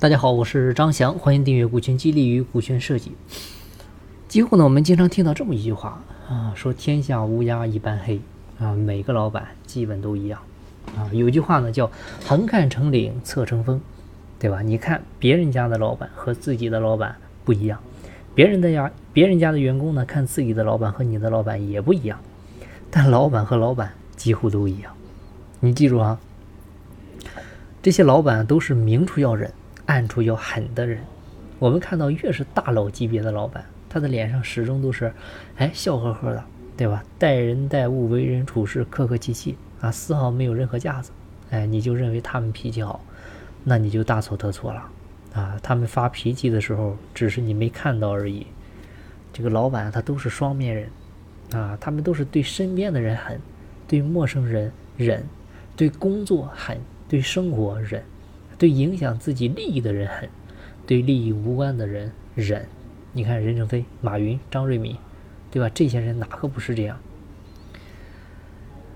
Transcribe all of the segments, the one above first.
大家好，我是张翔，欢迎订阅股权激励与股权设计。几乎呢，我们经常听到这么一句话啊，说天下乌鸦一般黑啊，每个老板基本都一样啊。有句话呢叫横看成岭侧成峰，对吧？你看别人家的老板和自己的老板不一样，别人的家别人家的员工呢看自己的老板和你的老板也不一样，但老板和老板几乎都一样。你记住啊，这些老板都是明处要忍。暗处要狠的人，我们看到越是大佬级别的老板，他的脸上始终都是，哎，笑呵呵的，对吧？待人待物、为人处事客客气气啊，丝毫没有任何架子。哎，你就认为他们脾气好，那你就大错特错了啊！他们发脾气的时候，只是你没看到而已。这个老板他都是双面人啊，他们都是对身边的人狠，对陌生人忍，对工作狠，对生活忍。对影响自己利益的人狠，对利益无关的人忍。你看任正非、马云、张瑞敏，对吧？这些人哪个不是这样？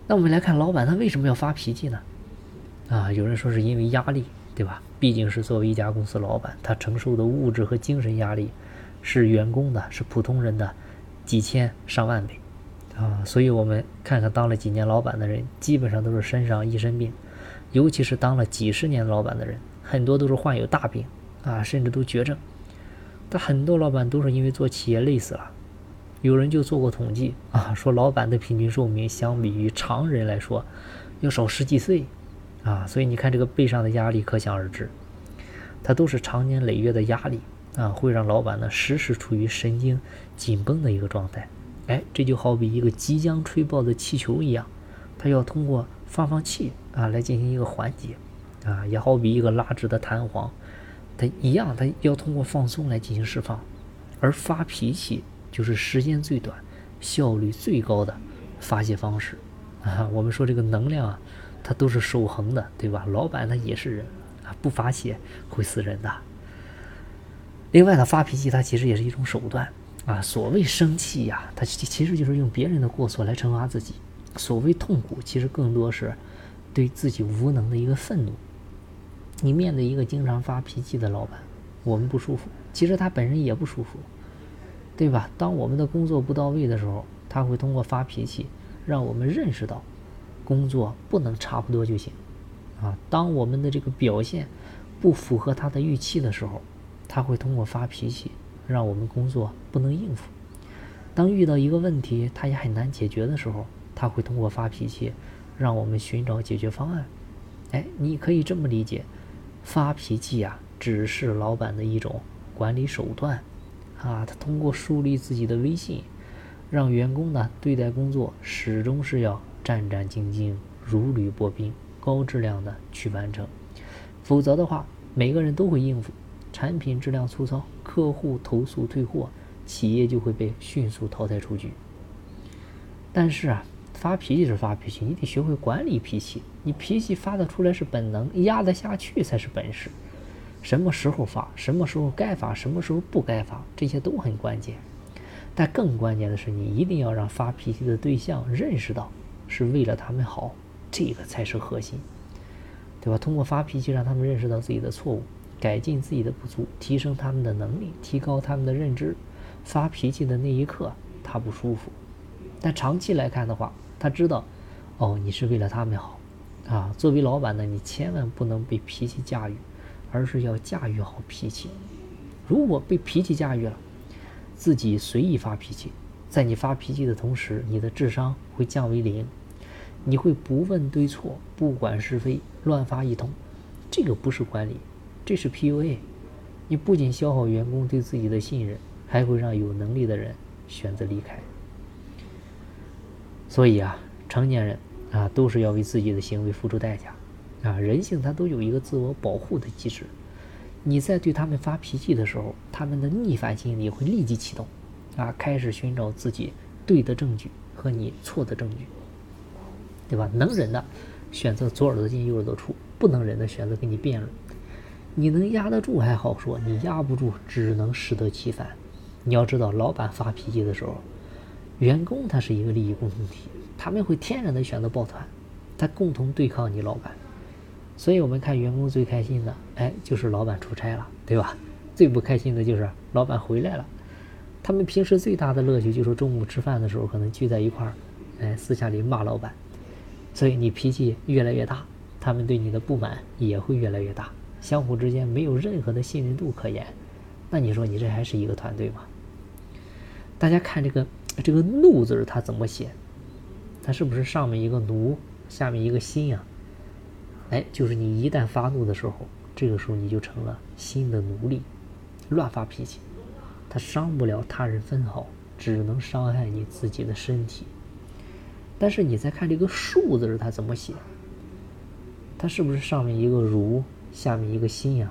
那我们来看老板，他为什么要发脾气呢？啊，有人说是因为压力，对吧？毕竟是作为一家公司老板，他承受的物质和精神压力是员工的，是普通人的几千上万倍啊。所以我们看看当了几年老板的人，基本上都是身上一身病。尤其是当了几十年老板的人，很多都是患有大病啊，甚至都绝症。但很多老板都是因为做企业累死了。有人就做过统计啊，说老板的平均寿命相比于常人来说要少十几岁啊。所以你看这个背上的压力可想而知，它都是长年累月的压力啊，会让老板呢时时处于神经紧绷的一个状态。哎，这就好比一个即将吹爆的气球一样，它要通过。放放气啊，来进行一个缓解啊，也好比一个拉直的弹簧，它一样，它要通过放松来进行释放。而发脾气就是时间最短、效率最高的发泄方式啊。我们说这个能量啊，它都是守恒的，对吧？老板他也是人啊，不发泄会死人的。另外呢，发脾气它其实也是一种手段啊。所谓生气呀，它其实就是用别人的过错来惩罚自己。所谓痛苦，其实更多是对自己无能的一个愤怒。你面对一个经常发脾气的老板，我们不舒服，其实他本人也不舒服，对吧？当我们的工作不到位的时候，他会通过发脾气让我们认识到工作不能差不多就行啊。当我们的这个表现不符合他的预期的时候，他会通过发脾气让我们工作不能应付。当遇到一个问题他也很难解决的时候，他会通过发脾气，让我们寻找解决方案。哎，你可以这么理解，发脾气呀，只是老板的一种管理手段啊。他通过树立自己的威信，让员工呢对待工作始终是要战战兢兢、如履薄冰、高质量的去完成。否则的话，每个人都会应付，产品质量粗糙，客户投诉退货，企业就会被迅速淘汰出局。但是啊。发脾气是发脾气，你得学会管理脾气。你脾气发得出来是本能，压得下去才是本事。什么时候发，什么时候该发，什么时候不该发，这些都很关键。但更关键的是，你一定要让发脾气的对象认识到是为了他们好，这个才是核心，对吧？通过发脾气让他们认识到自己的错误，改进自己的不足，提升他们的能力，提高他们的认知。发脾气的那一刻，他不舒服，但长期来看的话，他知道，哦，你是为了他们好，啊，作为老板呢，你千万不能被脾气驾驭，而是要驾驭好脾气。如果被脾气驾驭了，自己随意发脾气，在你发脾气的同时，你的智商会降为零，你会不问对错，不管是非，乱发一通。这个不是管理，这是 PUA。你不仅消耗员工对自己的信任，还会让有能力的人选择离开。所以啊，成年人啊，都是要为自己的行为付出代价啊。人性它都有一个自我保护的机制。你在对他们发脾气的时候，他们的逆反心理会立即启动，啊，开始寻找自己对的证据和你错的证据，对吧？能忍的选择左耳朵进右耳朵出，不能忍的选择跟你辩论。你能压得住还好说，你压不住只能适得其反。你要知道，老板发脾气的时候。员工他是一个利益共同体，他们会天然的选择抱团，他共同对抗你老板。所以我们看员工最开心的，哎，就是老板出差了，对吧？最不开心的就是老板回来了。他们平时最大的乐趣就是中午吃饭的时候可能聚在一块儿，哎，私下里骂老板。所以你脾气越来越大，他们对你的不满也会越来越大，相互之间没有任何的信任度可言。那你说你这还是一个团队吗？大家看这个这个“怒”字它怎么写？它是不是上面一个“奴”，下面一个“心”呀？哎，就是你一旦发怒的时候，这个时候你就成了心的奴隶，乱发脾气，它伤不了他人分毫，只能伤害你自己的身体。但是你再看这个“竖”字它怎么写？它是不是上面一个“如”，下面一个“心”呀？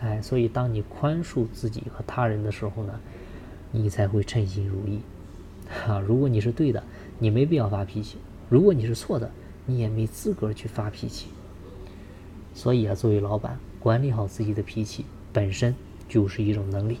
哎，所以当你宽恕自己和他人的时候呢，你才会称心如意。哈，如果你是对的，你没必要发脾气；如果你是错的，你也没资格去发脾气。所以啊，作为老板，管理好自己的脾气本身就是一种能力。